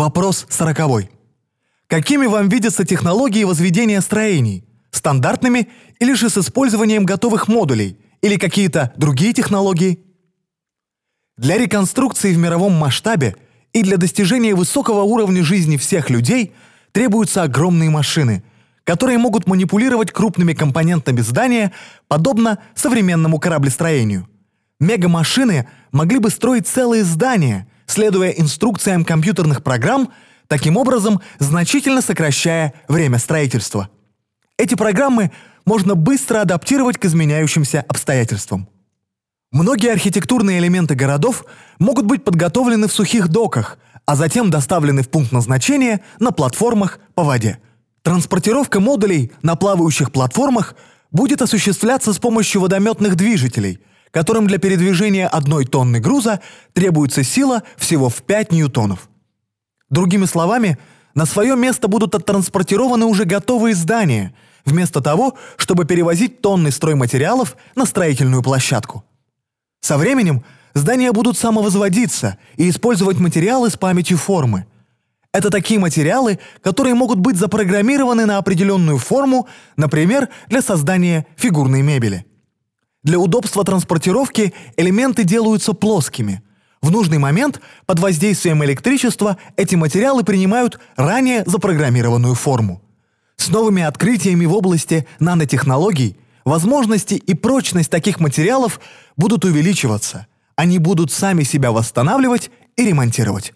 Вопрос сороковой. Какими вам видятся технологии возведения строений? Стандартными или же с использованием готовых модулей? Или какие-то другие технологии? Для реконструкции в мировом масштабе и для достижения высокого уровня жизни всех людей требуются огромные машины, которые могут манипулировать крупными компонентами здания, подобно современному кораблестроению. Мегамашины могли бы строить целые здания, следуя инструкциям компьютерных программ – таким образом значительно сокращая время строительства. Эти программы можно быстро адаптировать к изменяющимся обстоятельствам. Многие архитектурные элементы городов могут быть подготовлены в сухих доках, а затем доставлены в пункт назначения на платформах по воде. Транспортировка модулей на плавающих платформах будет осуществляться с помощью водометных движителей, которым для передвижения одной тонны груза требуется сила всего в 5 ньютонов. Другими словами, на свое место будут оттранспортированы уже готовые здания, вместо того, чтобы перевозить тонны стройматериалов на строительную площадку. Со временем здания будут самовозводиться и использовать материалы с памятью формы. Это такие материалы, которые могут быть запрограммированы на определенную форму, например, для создания фигурной мебели. Для удобства транспортировки элементы делаются плоскими – в нужный момент под воздействием электричества эти материалы принимают ранее запрограммированную форму. С новыми открытиями в области нанотехнологий возможности и прочность таких материалов будут увеличиваться. Они будут сами себя восстанавливать и ремонтировать.